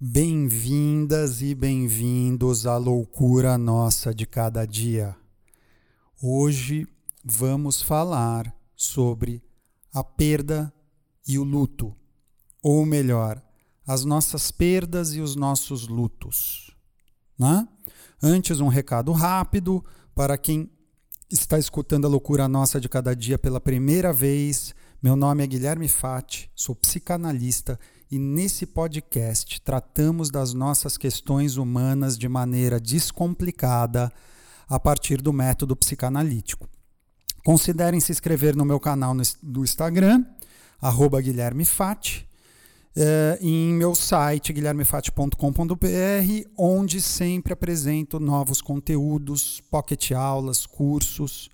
Bem-vindas e bem-vindos à loucura nossa de cada dia. Hoje vamos falar sobre a perda e o luto, ou melhor, as nossas perdas e os nossos lutos. Né? Antes, um recado rápido para quem está escutando a loucura nossa de cada dia pela primeira vez. Meu nome é Guilherme Fati, sou psicanalista e nesse podcast tratamos das nossas questões humanas de maneira descomplicada a partir do método psicanalítico. Considerem se inscrever no meu canal do Instagram, arroba Guilherme Fati, eh, em meu site guilhermefati.com.br, onde sempre apresento novos conteúdos, pocket aulas, cursos.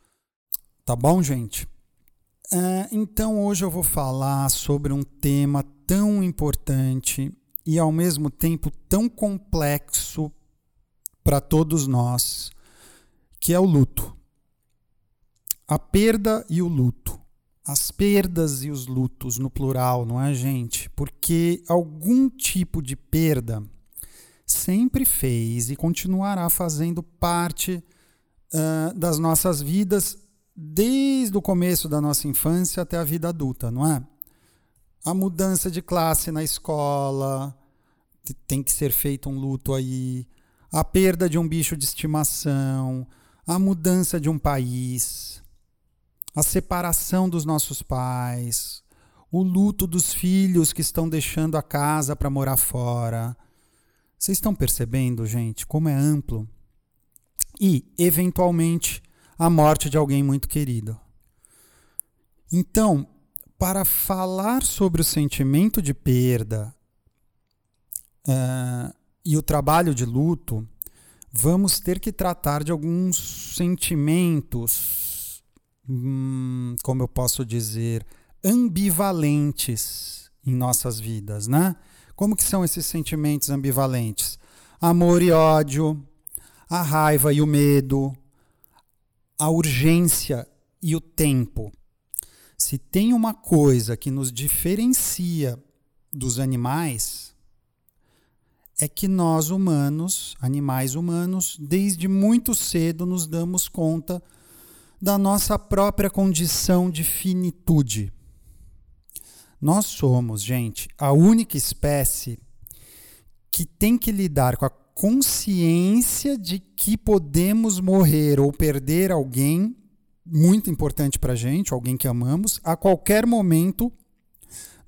Tá bom, gente? Eh, então hoje eu vou falar sobre um tema tão importante e ao mesmo tempo tão complexo para todos nós, que é o luto. A perda e o luto. As perdas e os lutos no plural, não é, gente? Porque algum tipo de perda sempre fez e continuará fazendo parte uh, das nossas vidas desde o começo da nossa infância até a vida adulta, não é? A mudança de classe na escola, tem que ser feito um luto aí, a perda de um bicho de estimação, a mudança de um país, a separação dos nossos pais, o luto dos filhos que estão deixando a casa para morar fora. Vocês estão percebendo, gente, como é amplo? E, eventualmente, a morte de alguém muito querido. Então, para falar sobre o sentimento de perda uh, e o trabalho de luto, vamos ter que tratar de alguns sentimentos, hum, como eu posso dizer, ambivalentes em nossas vidas, né? Como que são esses sentimentos ambivalentes? Amor e ódio, a raiva e o medo, a urgência e o tempo. Se tem uma coisa que nos diferencia dos animais, é que nós humanos, animais humanos, desde muito cedo nos damos conta da nossa própria condição de finitude. Nós somos, gente, a única espécie que tem que lidar com a consciência de que podemos morrer ou perder alguém muito importante para gente, alguém que amamos, a qualquer momento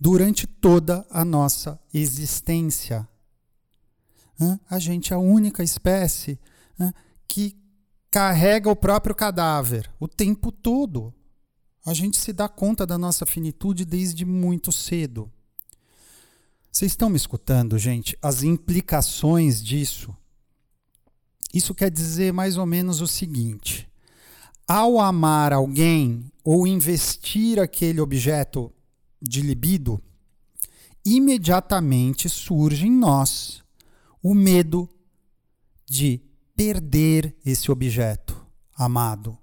durante toda a nossa existência. A gente é a única espécie que carrega o próprio cadáver o tempo todo. A gente se dá conta da nossa finitude desde muito cedo. Vocês estão me escutando, gente? As implicações disso. Isso quer dizer mais ou menos o seguinte: ao amar alguém ou investir aquele objeto de libido, imediatamente surge em nós o medo de perder esse objeto amado.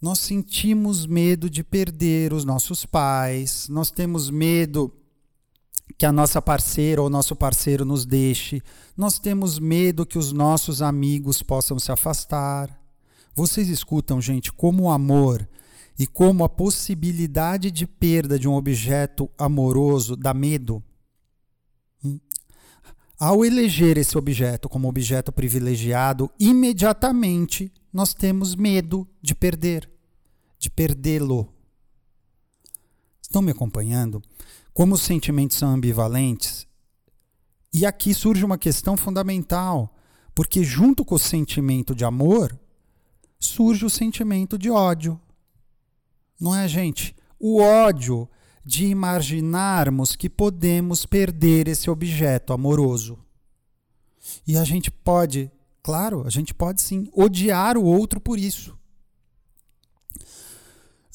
Nós sentimos medo de perder os nossos pais, nós temos medo que a nossa parceira ou nosso parceiro nos deixe, nós temos medo que os nossos amigos possam se afastar. Vocês escutam, gente, como o amor e como a possibilidade de perda de um objeto amoroso dá medo? Hum? Ao eleger esse objeto como objeto privilegiado, imediatamente nós temos medo de perder, de perdê-lo. Estão me acompanhando? Como os sentimentos são ambivalentes? E aqui surge uma questão fundamental, porque junto com o sentimento de amor, surge o sentimento de ódio. Não é, gente? O ódio de imaginarmos que podemos perder esse objeto amoroso. E a gente pode, claro, a gente pode sim odiar o outro por isso.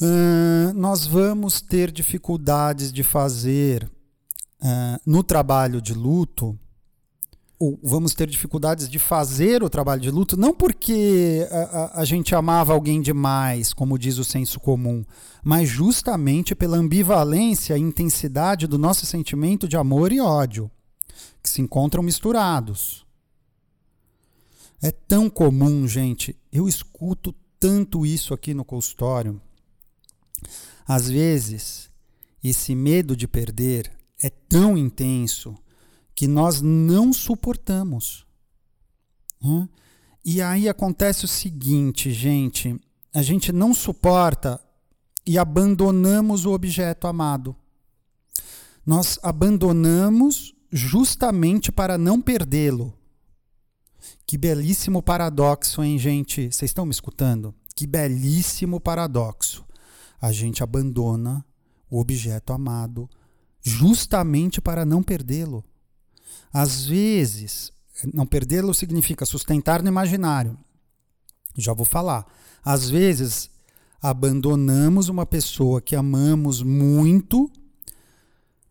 Uh, nós vamos ter dificuldades de fazer uh, no trabalho de luto vamos ter dificuldades de fazer o trabalho de luto, não porque a, a, a, gente amava alguém demais, como diz o senso comum, mas justamente pela ambivalência e intensidade do nosso sentimento de amor e ódio. Que se encontram misturados. É tão comum, gente, eu escuto tanto isso aqui no consultório. Às vezes, esse medo de perder é tão intenso que nós não suportamos. Né? E aí acontece o seguinte, gente: a gente não suporta e abandonamos o objeto amado. Nós abandonamos justamente para não perdê-lo. Que belíssimo paradoxo, hein, gente? Vocês estão me escutando? Que belíssimo paradoxo. A gente abandona o objeto amado justamente para não perdê-lo. Às vezes, não perdê-lo significa sustentar no imaginário. Já vou falar. Às vezes, abandonamos uma pessoa que amamos muito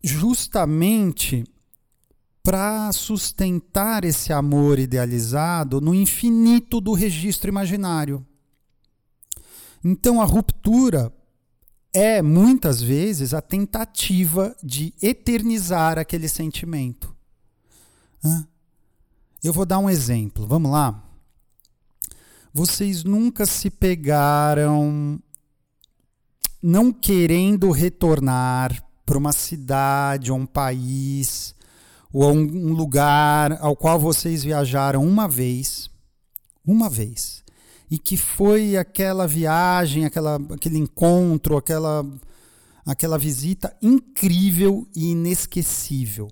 justamente para sustentar esse amor idealizado no infinito do registro imaginário. Então a ruptura é muitas vezes a tentativa de eternizar aquele sentimento. Eu vou dar um exemplo, vamos lá? Vocês nunca se pegaram não querendo retornar para uma cidade, ou um país, ou um lugar ao qual vocês viajaram uma vez, uma vez, e que foi aquela viagem, aquela, aquele encontro, aquela, aquela visita incrível e inesquecível.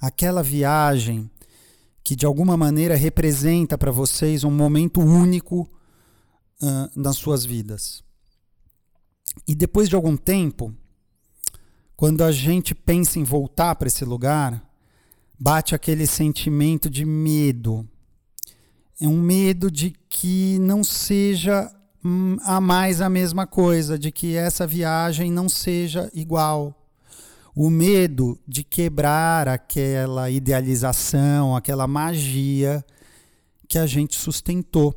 Aquela viagem que de alguma maneira representa para vocês um momento único uh, nas suas vidas. E depois de algum tempo, quando a gente pensa em voltar para esse lugar, bate aquele sentimento de medo. É um medo de que não seja hum, a mais a mesma coisa, de que essa viagem não seja igual. O medo de quebrar aquela idealização, aquela magia que a gente sustentou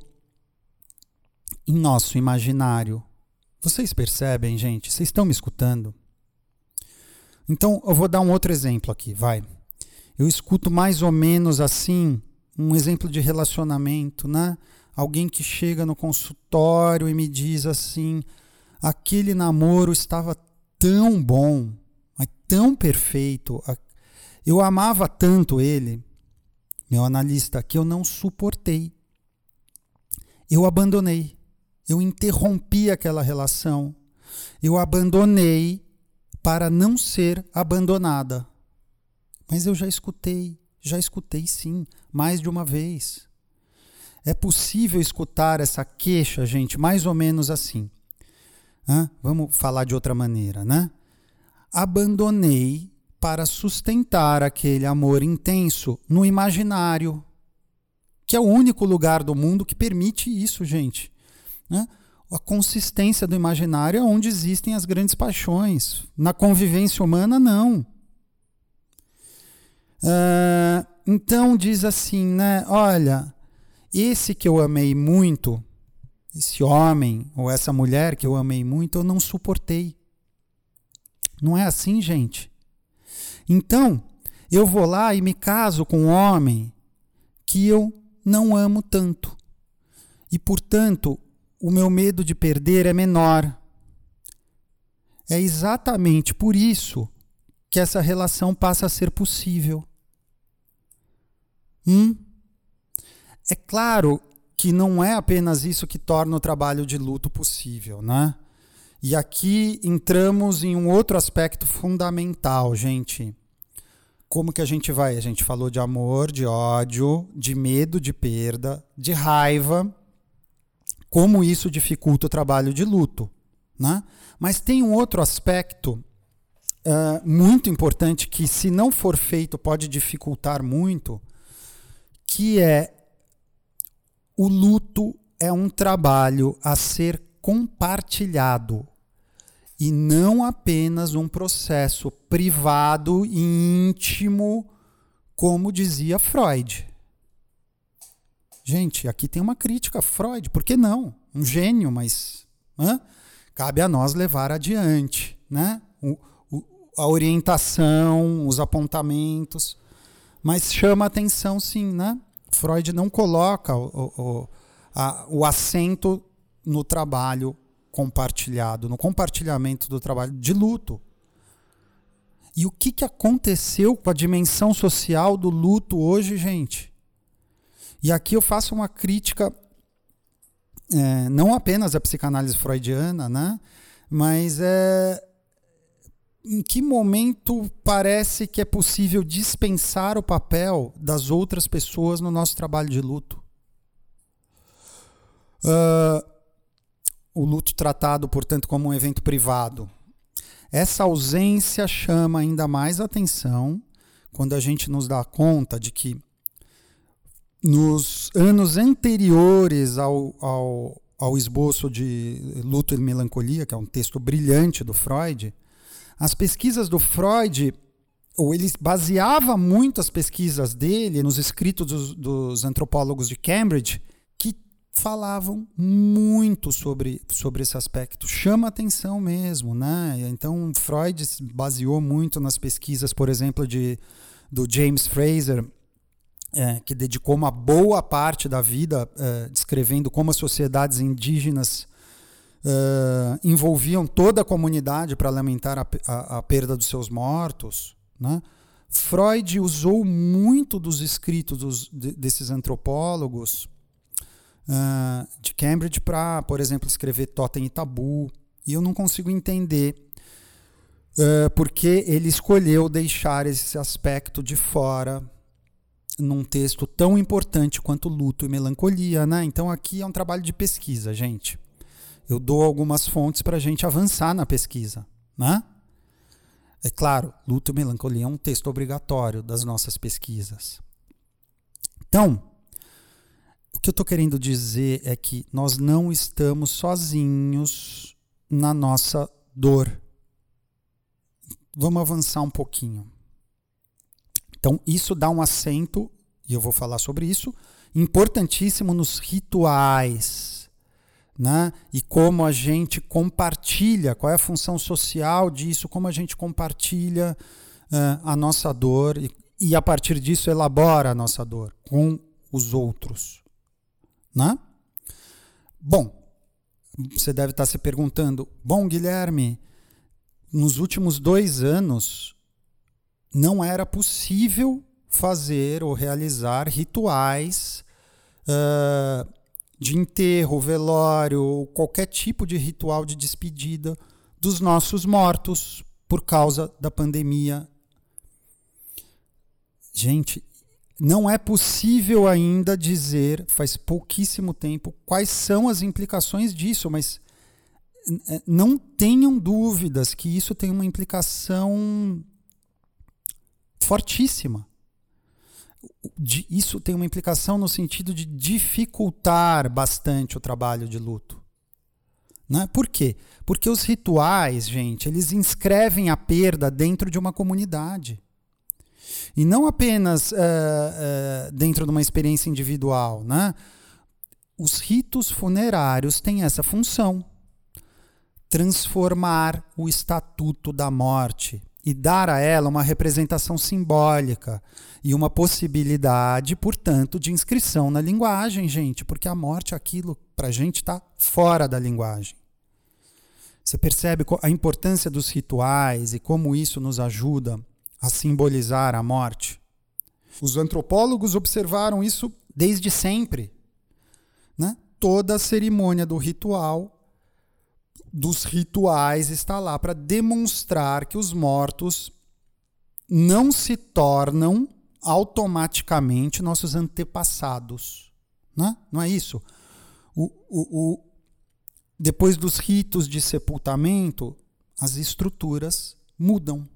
em nosso imaginário. Vocês percebem, gente? Vocês estão me escutando? Então, eu vou dar um outro exemplo aqui, vai. Eu escuto mais ou menos assim, um exemplo de relacionamento, né? Alguém que chega no consultório e me diz assim: aquele namoro estava tão bom, tão perfeito, eu amava tanto ele, meu analista, que eu não suportei. Eu abandonei, eu interrompi aquela relação, eu abandonei para não ser abandonada. Mas eu já escutei, já escutei sim, mais de uma vez. É possível escutar essa queixa, gente, mais ou menos assim. Hã? Vamos falar de outra maneira, né? Abandonei para sustentar aquele amor intenso no imaginário, que é o único lugar do mundo que permite isso, gente. Né? a consistência do imaginário é onde existem as grandes paixões. Na convivência humana, não. Uh, então diz assim, né? Olha, esse que eu amei muito, esse homem ou essa mulher que eu amei muito, eu não suportei. Não é assim, gente? Então, eu vou lá e me caso com um homem que eu não amo tanto. E, portanto, o meu medo de perder é menor. É exatamente por isso que essa relação passa a ser possível. Hum? É claro que não é apenas isso que torna o trabalho de luto possível, né? E aqui entramos em um outro aspecto fundamental, gente. Como que a gente vai? A gente falou de amor, de ódio, de medo de perda, de raiva como isso dificulta o trabalho de luto. Né? Mas tem um outro aspecto uh, muito importante que, se não for feito, pode dificultar muito, que é o luto é um trabalho a ser compartilhado e não apenas um processo privado e íntimo, como dizia Freud. Gente, aqui tem uma crítica a Freud, por que não? Um gênio, mas hã? cabe a nós levar adiante né? O, o, a orientação, os apontamentos. mas chama atenção sim, né? Freud não coloca o, o, a, o acento no trabalho compartilhado, no compartilhamento do trabalho de luto. E o que, que aconteceu com a dimensão social do luto hoje, gente? E aqui eu faço uma crítica, é, não apenas à psicanálise freudiana, né? mas é, em que momento parece que é possível dispensar o papel das outras pessoas no nosso trabalho de luto? Uh, o luto tratado, portanto, como um evento privado. Essa ausência chama ainda mais atenção quando a gente nos dá conta de que nos anos anteriores ao, ao, ao esboço de Luto e Melancolia, que é um texto brilhante do Freud, as pesquisas do Freud, ou ele baseava muito as pesquisas dele nos escritos dos, dos antropólogos de Cambridge, falavam muito sobre, sobre esse aspecto. Chama atenção mesmo, né? Então, Freud se baseou muito nas pesquisas, por exemplo, de, do James Fraser, é, que dedicou uma boa parte da vida é, descrevendo como as sociedades indígenas é, envolviam toda a comunidade para lamentar a, a, a, perda dos seus mortos. Né? Freud usou muito dos escritos dos, de, desses antropólogos uh, de Cambridge para, por exemplo, escrever Totem e Tabu. E eu não consigo entender uh, porque ele escolheu deixar esse aspecto de fora num texto tão importante quanto Luto e Melancolia. Né? Então aqui é um trabalho de pesquisa, gente. Eu dou algumas fontes para a gente avançar na pesquisa. Né? É claro, Luto e Melancolia é um texto obrigatório das nossas pesquisas. Então, o que eu estou querendo dizer é que nós não estamos sozinhos na nossa dor. Vamos avançar um pouquinho. Então, isso dá um acento, e eu vou falar sobre isso, importantíssimo nos rituais. Né? E como a gente compartilha, qual é a função social disso, como a gente compartilha uh, a nossa dor e, e, a partir disso, elabora a nossa dor com os outros. Né? Bom, você deve estar se perguntando: bom, Guilherme, nos últimos dois anos não era possível fazer ou realizar rituais uh, de enterro, velório, qualquer tipo de ritual de despedida dos nossos mortos por causa da pandemia. Gente, não é possível ainda dizer, faz pouquíssimo tempo, quais são as implicações disso, mas não tenham dúvidas que isso tem uma implicação fortíssima. Isso tem uma implicação no sentido de dificultar bastante o trabalho de luto. Né? Por quê? Porque os rituais, gente, eles inscrevem a perda dentro de uma comunidade. E não apenas uh, uh, dentro de uma experiência individual. Né? Os ritos funerários têm essa função: transformar o estatuto da morte e dar a ela uma representação simbólica e uma possibilidade, portanto, de inscrição na linguagem, gente, porque a morte, aquilo para a gente está fora da linguagem. Você percebe a importância dos rituais e como isso nos ajuda a simbolizar a morte. Os antropólogos observaram isso desde sempre. Né? Toda a cerimônia do ritual, dos rituais, está lá para demonstrar que os mortos não se tornam automaticamente nossos antepassados. Né? Não é isso? O, o, o, depois dos ritos de sepultamento, as estruturas mudam.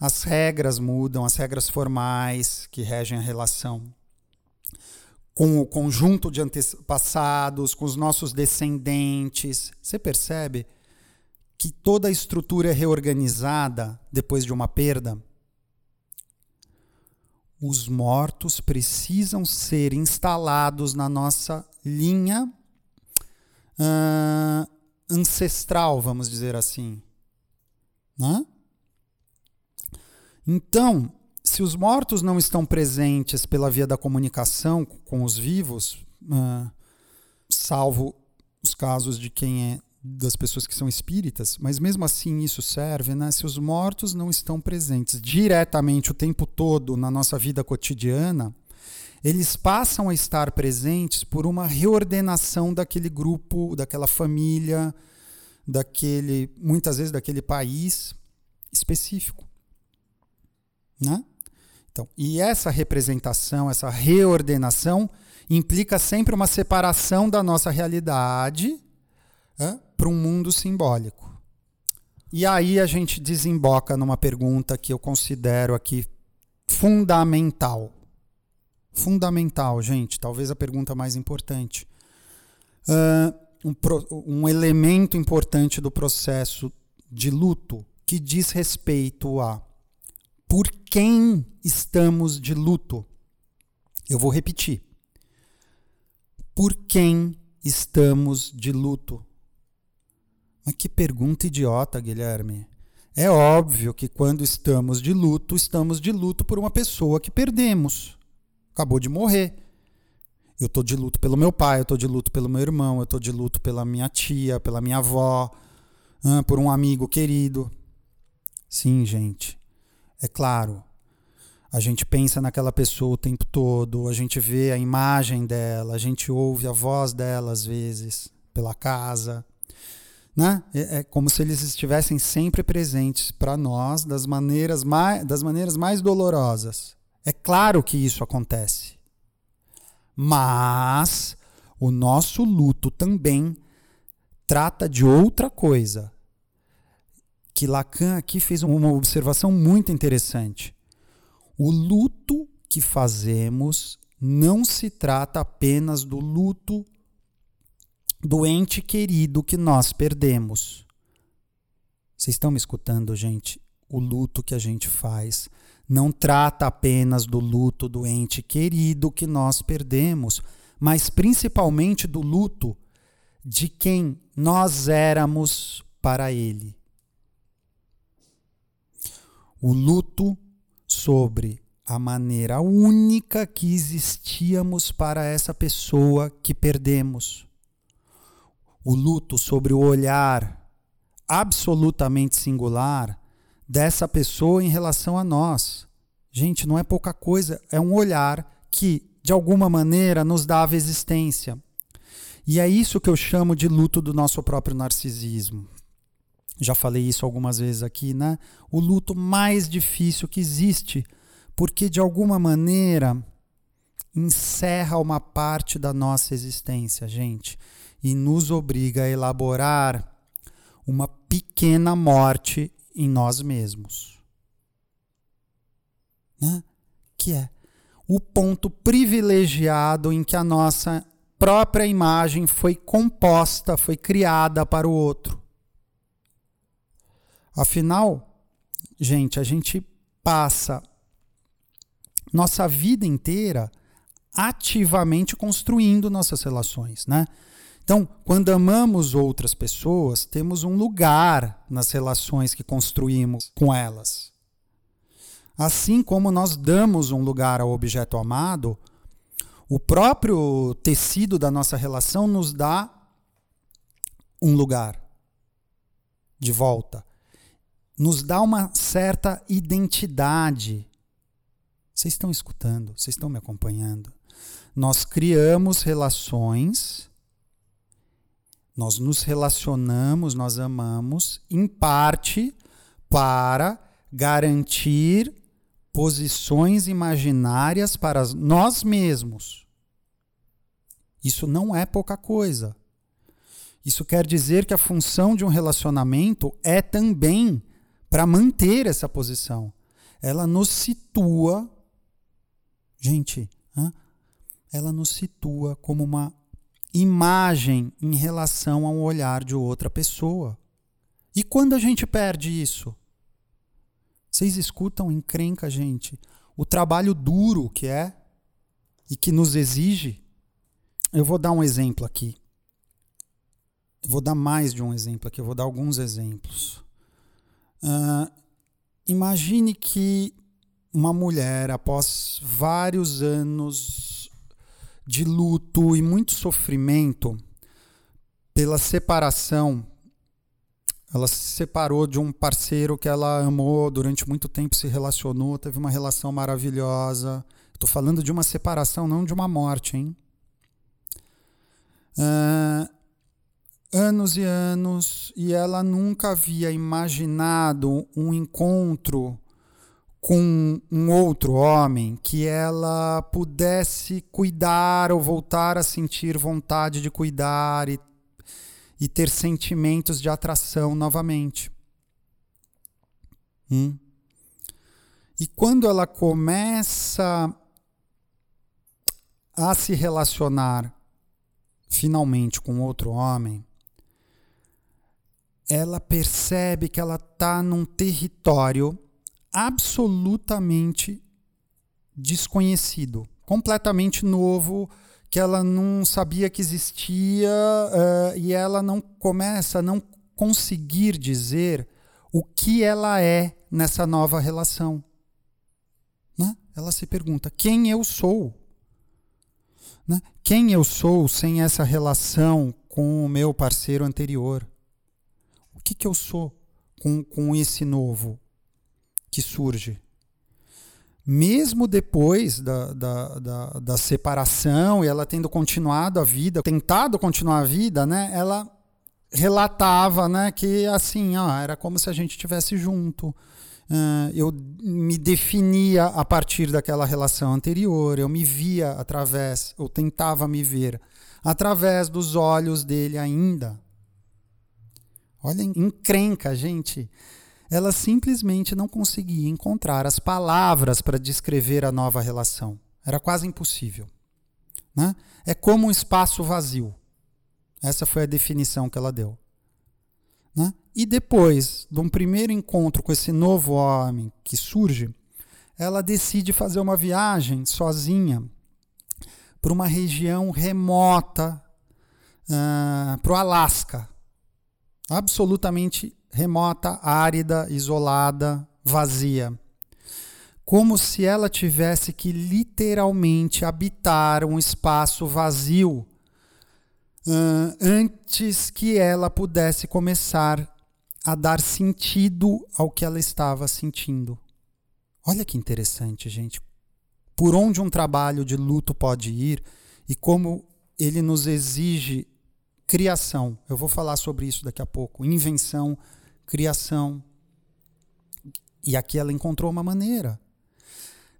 As regras mudam, as regras formais que regem a relação com o conjunto de antepassados, com os nossos descendentes. Você percebe que toda a estrutura é reorganizada depois de uma perda? Os mortos precisam ser instalados na nossa linha uh, ancestral, vamos dizer assim. Né? Então, se os mortos não estão presentes pela via da comunicação com os vivos, uh, salvo os casos de quem é das pessoas que são espíritas, mas mesmo assim isso serve, né? Se os mortos não estão presentes diretamente o tempo todo na nossa vida cotidiana, eles passam a estar presentes por uma reordenação daquele grupo, daquela família, daquele, muitas vezes daquele país específico, né? Então, e essa representação, essa reordenação implica sempre uma separação da nossa realidade para um mundo simbólico. E aí a gente desemboca numa pergunta que eu considero aqui fundamental. Fundamental, gente, talvez a pergunta mais importante. Uh, um, um elemento importante do processo de luto que diz respeito a por quem estamos de luto. Eu vou repetir. Por quem estamos de luto? Mas que pergunta idiota, Guilherme. É óbvio que quando estamos de luto, estamos de luto por uma pessoa que perdemos. Acabou de morrer. Eu estou de luto pelo meu pai, eu estou de luto pelo meu irmão, eu estou de luto pela minha tia, pela minha avó, por um amigo querido. Sim, gente. É claro, a gente pensa naquela pessoa o tempo todo, a gente vê a imagem dela, a gente ouve a voz dela às vezes pela casa. Né? É, é como se eles estivessem sempre presentes para nós das maneiras, mais, das maneiras mais dolorosas. É claro que isso acontece. Mas o nosso luto também trata de outra coisa que Lacan aqui fez uma observação muito interessante. O luto que fazemos não se trata apenas do luto do ente querido que nós perdemos. Vocês estão me escutando, gente? O luto que a gente faz não trata apenas do luto do ente querido que nós perdemos, mas principalmente do luto de quem nós éramos para ele o luto sobre a maneira única que existíamos para essa pessoa que perdemos. O luto sobre o olhar absolutamente singular dessa pessoa em relação a nós. Gente, não é pouca coisa, é um olhar que, de alguma maneira, nos dava existência. E é isso que eu chamo de luto do nosso próprio narcisismo já falei isso algumas vezes aqui, né? O luto mais difícil que existe, porque de alguma maneira encerra uma parte da nossa existência, gente, e nos obriga a elaborar uma pequena morte em nós mesmos. Né? Que é o ponto privilegiado em que a nossa própria imagem foi composta, foi criada para o outro. Afinal, gente, a gente passa nossa vida inteira ativamente construindo nossas relações, né? Então, quando amamos outras pessoas, temos um lugar nas relações que construímos com elas. Assim como nós damos um lugar ao objeto amado, o próprio tecido da nossa relação nos dá um lugar de volta nos dá uma certa identidade. Vocês estão escutando? Vocês estão me acompanhando? Nós criamos relações, nós nos relacionamos, nós amamos, em parte para garantir posições imaginárias para nós mesmos. Isso não é pouca coisa. Isso quer dizer que a função de um relacionamento é também para manter essa posição. Ela nos situa, gente, ela nos situa como uma imagem em relação ao olhar de outra pessoa. E quando a gente perde isso? Vocês escutam encrenca, gente, o trabalho duro que é e que nos exige? Eu vou dar um exemplo aqui. Vou dar mais de um exemplo aqui, eu vou dar alguns exemplos. Uh, imagine que uma mulher, após vários anos de luto e muito sofrimento pela separação, ela se separou de um parceiro que ela amou durante muito tempo, se relacionou, teve uma relação maravilhosa. Estou falando de uma separação, não de uma morte, hein? Uh, anos e anos e ela nunca havia imaginado um encontro com um outro homem que ela pudesse cuidar ou voltar a sentir vontade de cuidar e, e ter sentimentos de atração novamente. Hum? E quando ela começa a se relacionar finalmente com outro homem, ela percebe que ela está num território absolutamente desconhecido, completamente novo, que ela não sabia que existia uh, e ela não começa a não conseguir dizer o que ela é nessa nova relação. Né? Ela se pergunta: quem eu sou? Né? Quem eu sou sem essa relação com o meu parceiro anterior? O que, que eu sou com, com esse novo que surge? Mesmo depois da, da, da, da separação e ela tendo continuado a vida, tentado continuar a vida, né? Ela relatava, né, que assim, ó, era como se a gente estivesse junto. Uh, eu me definia a partir daquela relação anterior, eu me via através, eu tentava me ver através dos olhos dele ainda. Olha, encrenca, gente. Ela simplesmente não conseguia encontrar as palavras para descrever a nova relação. Era quase impossível. Né? É como um espaço vazio. Essa foi a definição que ela deu. Né? E depois de um primeiro encontro com esse novo homem que surge, ela decide fazer uma viagem sozinha para uma região remota, uh, para o Alasca, absolutamente remota, árida, isolada, vazia. Como se ela tivesse que literalmente habitar um espaço vazio uh, antes que ela pudesse começar a dar sentido ao que ela estava sentindo. Olha que interessante, gente. Por onde um trabalho de luto pode ir e como ele nos exige criação. Eu vou falar sobre isso daqui a pouco. Invenção, criação. E aqui ela encontrou uma maneira.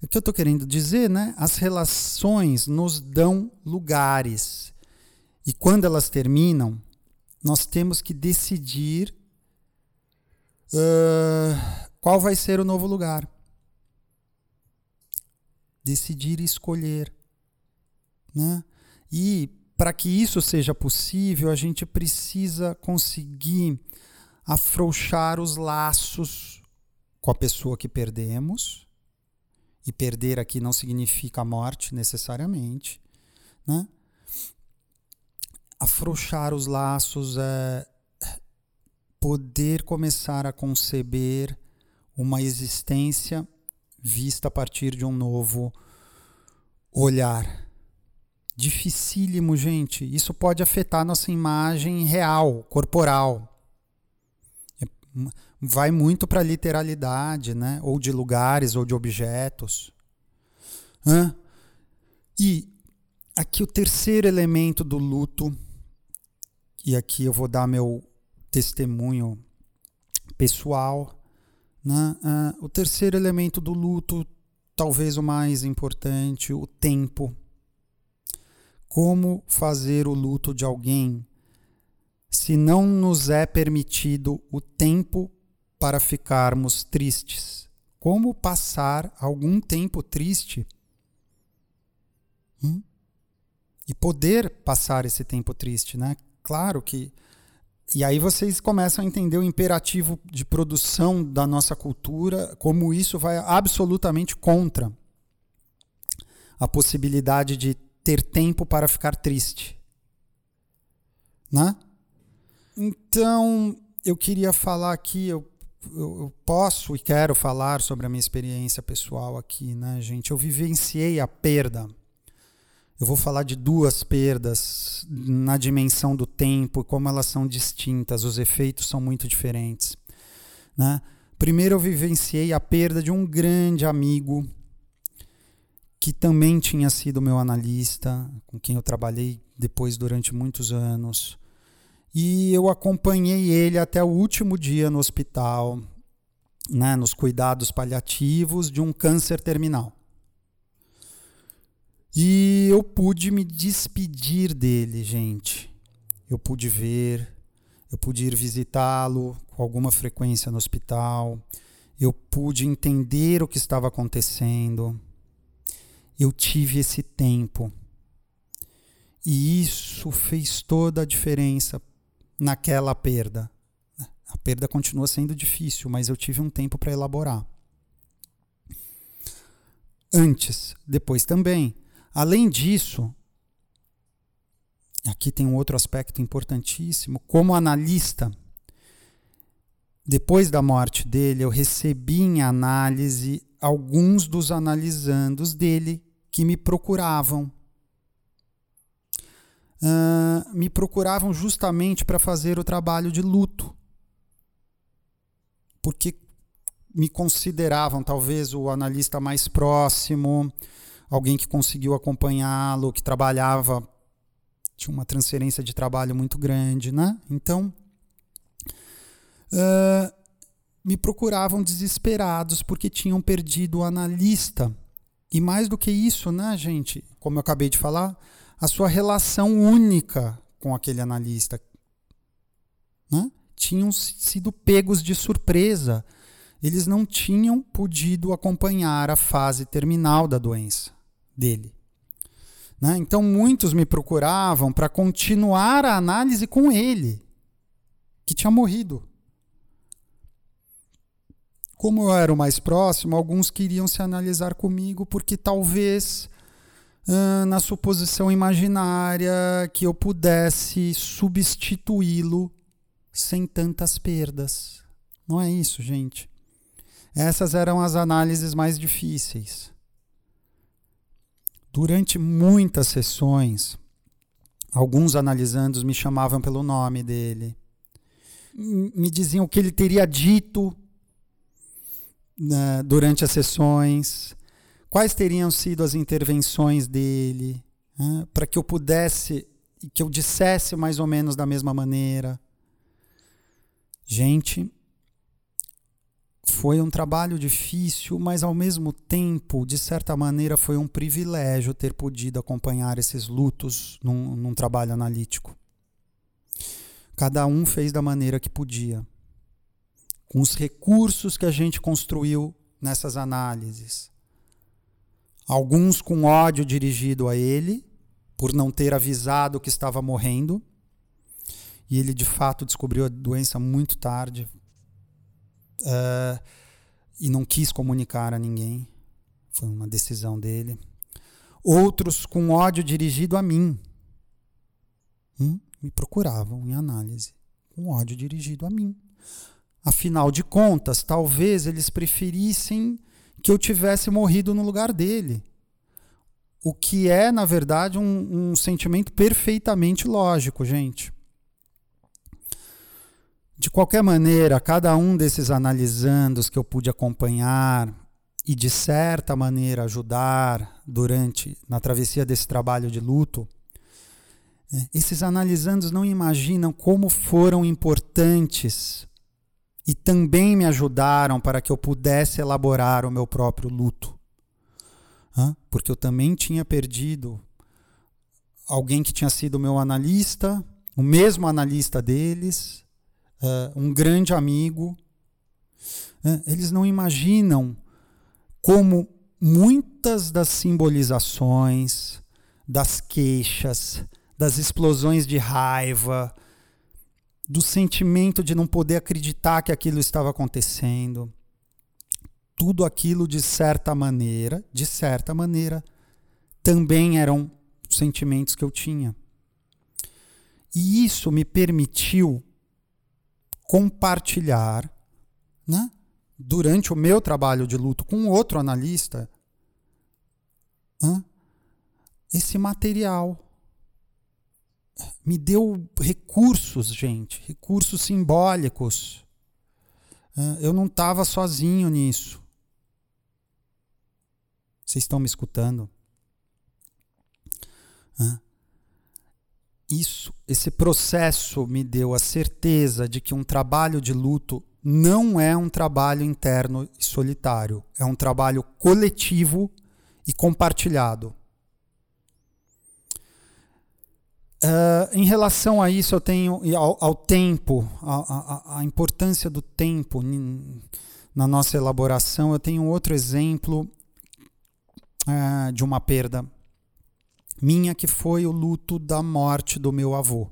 O que eu estou querendo dizer, né? As relações nos dão lugares. E quando elas terminam, nós temos que decidir uh, qual vai ser o novo lugar. Decidir e escolher. Né? E para que isso seja possível, a gente precisa conseguir afrouxar os laços com a pessoa que perdemos. E perder aqui não significa morte necessariamente, né? Afrouxar os laços é poder começar a conceber uma existência vista a partir de um novo olhar Dificílimo, gente. Isso pode afetar nossa imagem real, corporal. É, vai muito para literalidade, né? Ou de lugares ou de objetos. Hã? E aqui o terceiro elemento do luto, e aqui eu vou dar meu testemunho pessoal. Né? O terceiro elemento do luto, talvez o mais importante, o tempo. Como fazer o luto de alguém se não nos é permitido o tempo para ficarmos tristes? Como passar algum tempo triste hum? e poder passar esse tempo triste, né? Claro que e aí vocês começam a entender o imperativo de produção da nossa cultura, como isso vai absolutamente contra a possibilidade de ter tempo para ficar triste. Né? Então, eu queria falar aqui, eu eu posso e quero falar sobre a minha experiência pessoal aqui, né, gente? Eu vivenciei a perda. Eu vou falar de duas perdas na dimensão do tempo, como elas são distintas, os efeitos são muito diferentes. Né? Primeiro, eu vivenciei a perda de um grande amigo que também tinha sido meu analista, com quem eu trabalhei depois durante muitos anos. E eu acompanhei ele até o último dia no hospital, né, nos cuidados paliativos de um câncer terminal. E eu pude me despedir dele, gente. Eu pude ver, eu pude ir visitá-lo com alguma frequência no hospital. Eu pude entender o que estava acontecendo. Eu tive esse tempo. E isso fez toda a diferença naquela perda. A perda continua sendo difícil, mas eu tive um tempo para elaborar. Antes, depois também. Além disso, aqui tem um outro aspecto importantíssimo. Como analista, depois da morte dele, eu recebi em análise alguns dos analisandos dele que me procuravam. Uh, me procuravam justamente para fazer o trabalho de luto. Porque me consideravam talvez o analista mais próximo, alguém que conseguiu acompanhá-lo, que trabalhava, tinha uma transferência de trabalho muito grande, né? Então, uh, me procuravam desesperados porque tinham perdido o analista. E mais do que isso, né, gente? Como eu acabei de falar, a sua relação única com aquele analista. Né? Tinham sido pegos de surpresa. Eles não tinham podido acompanhar a fase terminal da doença dele. Né? Então, muitos me procuravam para continuar a análise com ele, que tinha morrido. Como eu era o mais próximo, alguns queriam se analisar comigo porque talvez na suposição imaginária que eu pudesse substituí-lo sem tantas perdas. Não é isso, gente. Essas eram as análises mais difíceis. Durante muitas sessões, alguns analisandos me chamavam pelo nome dele. Me diziam o que ele teria dito né, durante as sessões, quais teriam sido as intervenções dele, né, para que eu pudesse, que eu dissesse mais ou menos da mesma maneira. Gente, foi um trabalho difícil, mas ao mesmo tempo, de certa maneira, foi um privilégio ter podido acompanhar esses lutos num, num trabalho analítico. Cada um fez da maneira que podia, com os recursos que a gente construiu nessas análises. Alguns com ódio dirigido a ele, por não ter avisado que estava morrendo, e ele de fato descobriu a doença muito tarde, uh, e não quis comunicar a ninguém. Foi uma decisão dele. Outros com ódio dirigido a mim. Hum? Me procuravam em análise com ódio dirigido a mim. Afinal de contas, talvez eles preferissem que eu tivesse morrido no lugar dele. O que é, na verdade, um, um sentimento perfeitamente lógico, gente. De qualquer maneira, cada um desses analisandos que eu pude acompanhar e de certa maneira ajudar durante na travessia desse trabalho de luto, é, esses analisandos não imaginam como foram importantes e também me ajudaram para que eu pudesse elaborar o meu próprio luto. Porque eu também tinha perdido alguém que tinha sido meu analista, o mesmo analista deles, um grande amigo. Eles não imaginam como muitas das simbolizações, das queixas, das explosões de raiva, do sentimento de não poder acreditar que aquilo estava acontecendo. Tudo aquilo, de certa maneira, de certa maneira, também eram sentimentos que eu tinha. E isso me permitiu compartilhar né? durante o meu trabalho de luto com outro analista, né? esse material me deu recursos, gente, recursos simbólicos. Eu não estava sozinho nisso. Vocês estão me escutando? Isso, esse processo me deu a certeza de que um trabalho de luto não é um trabalho interno e solitário, é um trabalho coletivo e compartilhado. Uh, em relação a isso, eu tenho ao, ao tempo, a, a, a, importância do tempo na nossa elaboração, eu tenho outro exemplo uh, de uma perda minha, que foi o luto da morte do meu avô.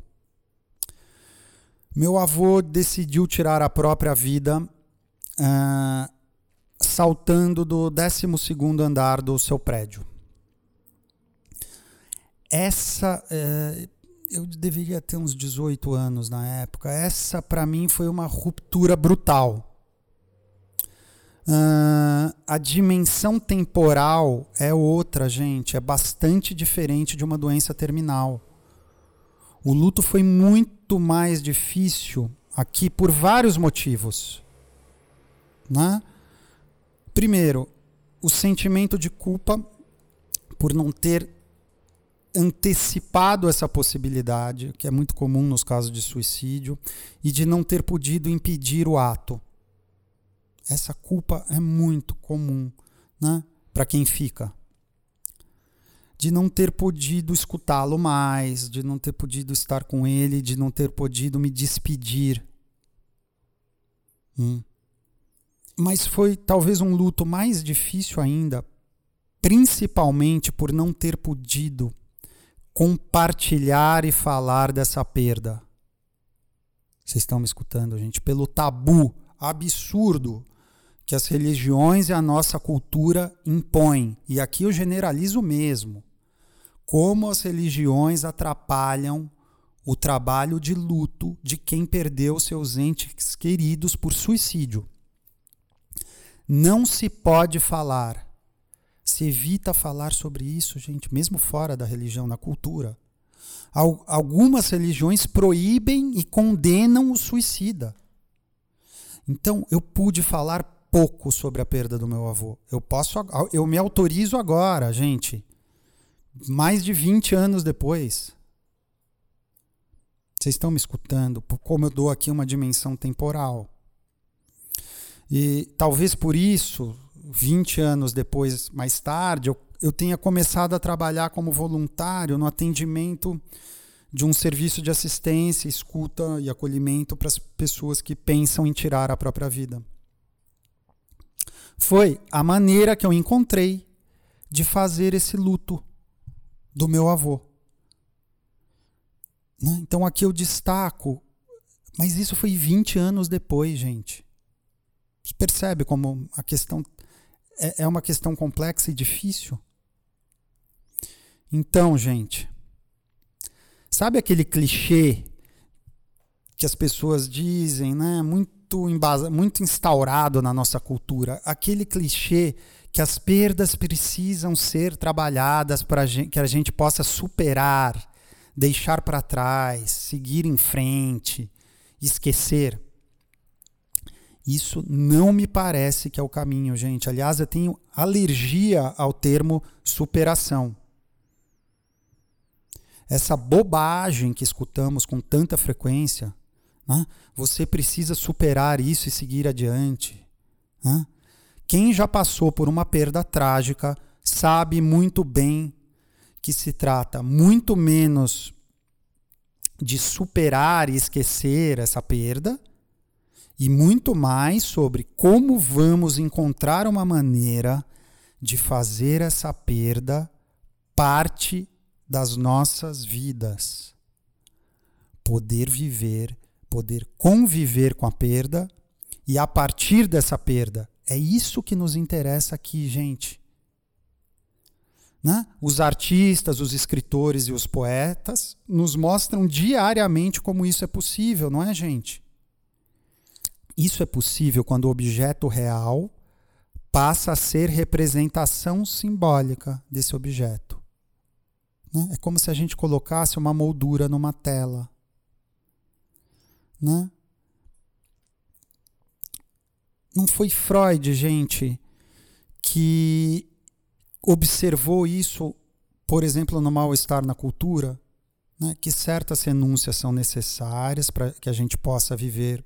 Meu avô decidiu tirar a própria vida uh, saltando do 12 andar do seu prédio. Essa. Eu deveria ter uns 18 anos na época. Essa, para mim, foi uma ruptura brutal. Uh, a dimensão temporal é outra, gente. É bastante diferente de uma doença terminal. O luto foi muito mais difícil aqui por vários motivos. Né? Primeiro, o sentimento de culpa por não ter antecipado essa possibilidade, que é muito comum nos casos de suicídio, e de não ter podido impedir o ato. Essa culpa é muito comum né, para quem fica. De não ter podido escutá-lo mais, de não ter podido estar com ele, de não ter podido me despedir. Hum. Mas foi talvez um luto mais difícil ainda, principalmente por não ter podido compartilhar e falar dessa perda. Vocês estão me escutando, gente? Pelo tabu absurdo que as religiões e a nossa cultura impõem. E aqui eu generalizo mesmo. Como as religiões atrapalham o trabalho de luto de quem perdeu seus entes queridos por suicídio. Não se pode falar se evita falar sobre isso, gente, mesmo fora da religião, na cultura. Algumas religiões proíbem e condenam o suicida. Então, eu pude falar pouco sobre a perda do meu avô. Eu posso eu me autorizo agora, gente. Mais de 20 anos depois. Vocês estão me escutando? Como eu dou aqui uma dimensão temporal. E talvez por isso 20 anos depois, mais tarde, eu, eu tenha começado a trabalhar como voluntário no atendimento de um serviço de assistência, escuta e acolhimento para as pessoas que pensam em tirar a própria vida. Foi a maneira que eu encontrei de fazer esse luto do meu avô. Né? Então aqui eu destaco, mas isso foi 20 anos depois, gente. Você percebe como a questão é, é uma questão complexa e difícil. Então, gente, sabe aquele clichê que as pessoas dizem, né? Muito, embasa, muito instaurado na nossa cultura. Aquele clichê que as perdas precisam ser trabalhadas para que a gente possa superar, deixar para trás, seguir em frente, esquecer. Isso não me parece que é o caminho, gente. Aliás, eu tenho alergia ao termo superação. Essa bobagem que escutamos com tanta frequência, né? você precisa superar isso e seguir adiante. Né? Quem já passou por uma perda trágica sabe muito bem que se trata muito menos de superar e esquecer essa perda e muito mais sobre como vamos encontrar uma maneira de fazer essa perda parte das nossas vidas. Poder viver, poder conviver com a perda e a partir dessa perda. É isso que nos interessa aqui, gente. Né? Os artistas, os escritores e os poetas nos mostram diariamente como isso é possível, não é, gente? Isso é possível quando o objeto real passa a ser representação simbólica desse objeto. Né? É como se a gente colocasse uma moldura numa tela. Né? Não foi Freud, gente, que observou isso, por exemplo, no mal-estar na cultura, né? que certas renúncias são necessárias para que a gente possa viver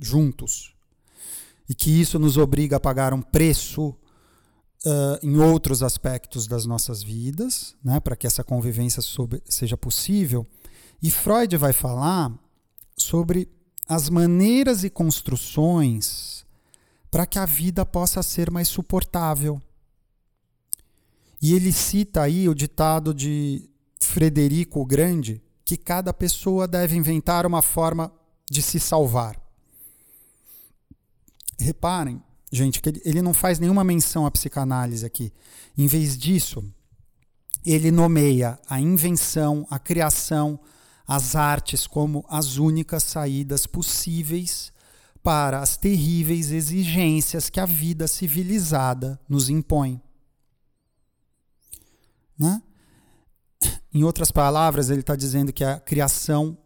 juntos e que isso nos obriga a pagar um preço uh, em outros aspectos das nossas vidas, né, para que essa convivência sobre, seja possível. E Freud vai falar sobre as maneiras e construções para que a vida possa ser mais suportável. E ele cita aí o ditado de Frederico o Grande, que cada pessoa deve inventar uma forma de se salvar. Reparem, gente, que ele, não faz nenhuma menção à psicanálise aqui. Em vez disso, ele nomeia a invenção, a criação, as artes como as únicas saídas possíveis para as terríveis exigências que a vida civilizada nos impõe. Né? Em outras palavras, ele está dizendo que é a criação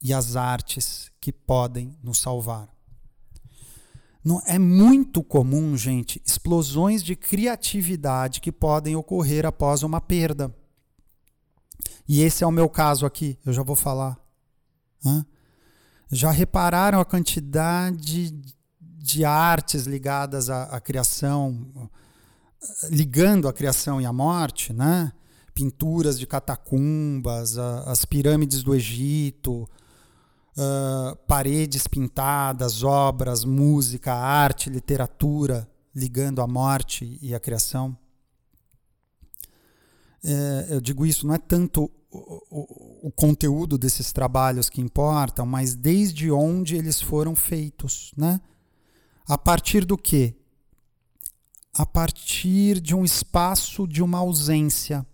e as artes que podem nos salvar. Não, é muito comum, gente, explosões de criatividade que podem ocorrer após uma perda. E esse é o meu caso aqui, eu já vou falar. Hã? Já repararam a quantidade de artes ligadas à, à criação, ligando a criação e a morte, né? Pinturas de catacumbas, a, as pirâmides do Egito, uh, paredes pintadas, obras, música, arte, literatura, ligando a morte e a criação. É, eu digo isso, não é tanto o, o, o, conteúdo desses trabalhos que importam, mas desde onde eles foram feitos, né? A partir do quê? A partir de um espaço de uma ausência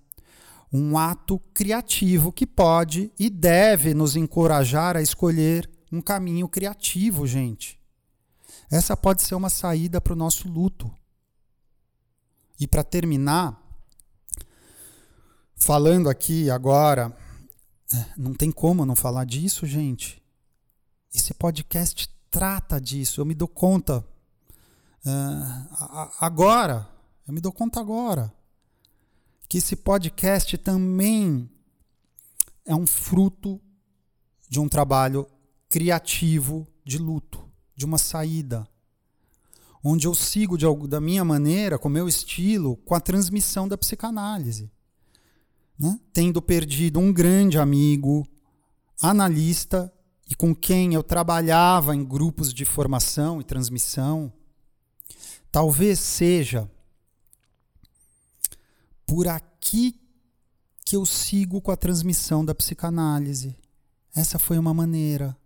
um ato criativo que pode e deve nos encorajar a escolher um caminho criativo, gente. Essa pode ser uma saída para o nosso luto. E para terminar, falando aqui agora, não tem como não falar disso, gente. Esse podcast trata disso, eu me dou conta. Uh, agora, eu me dou conta agora que esse podcast também é um fruto de um trabalho criativo de luto, de uma saída, onde eu sigo de, da minha maneira, com meu estilo, com a transmissão da psicanálise. Né? Tendo perdido um grande amigo, analista, e com quem eu trabalhava em grupos de formação e transmissão, talvez seja por aqui que eu sigo com a transmissão da psicanálise. Essa foi uma maneira.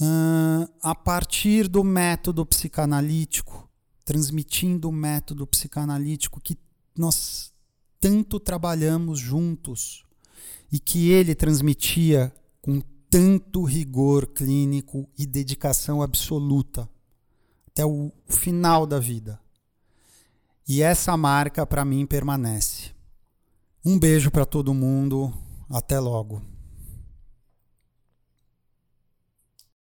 Uh, a partir do método psicanalítico, transmitindo o método psicanalítico que nós tanto trabalhamos juntos e que ele transmitia com tanto rigor clínico e dedicação absoluta até o final da vida. E essa marca para mim permanece. Um beijo para todo mundo, até logo.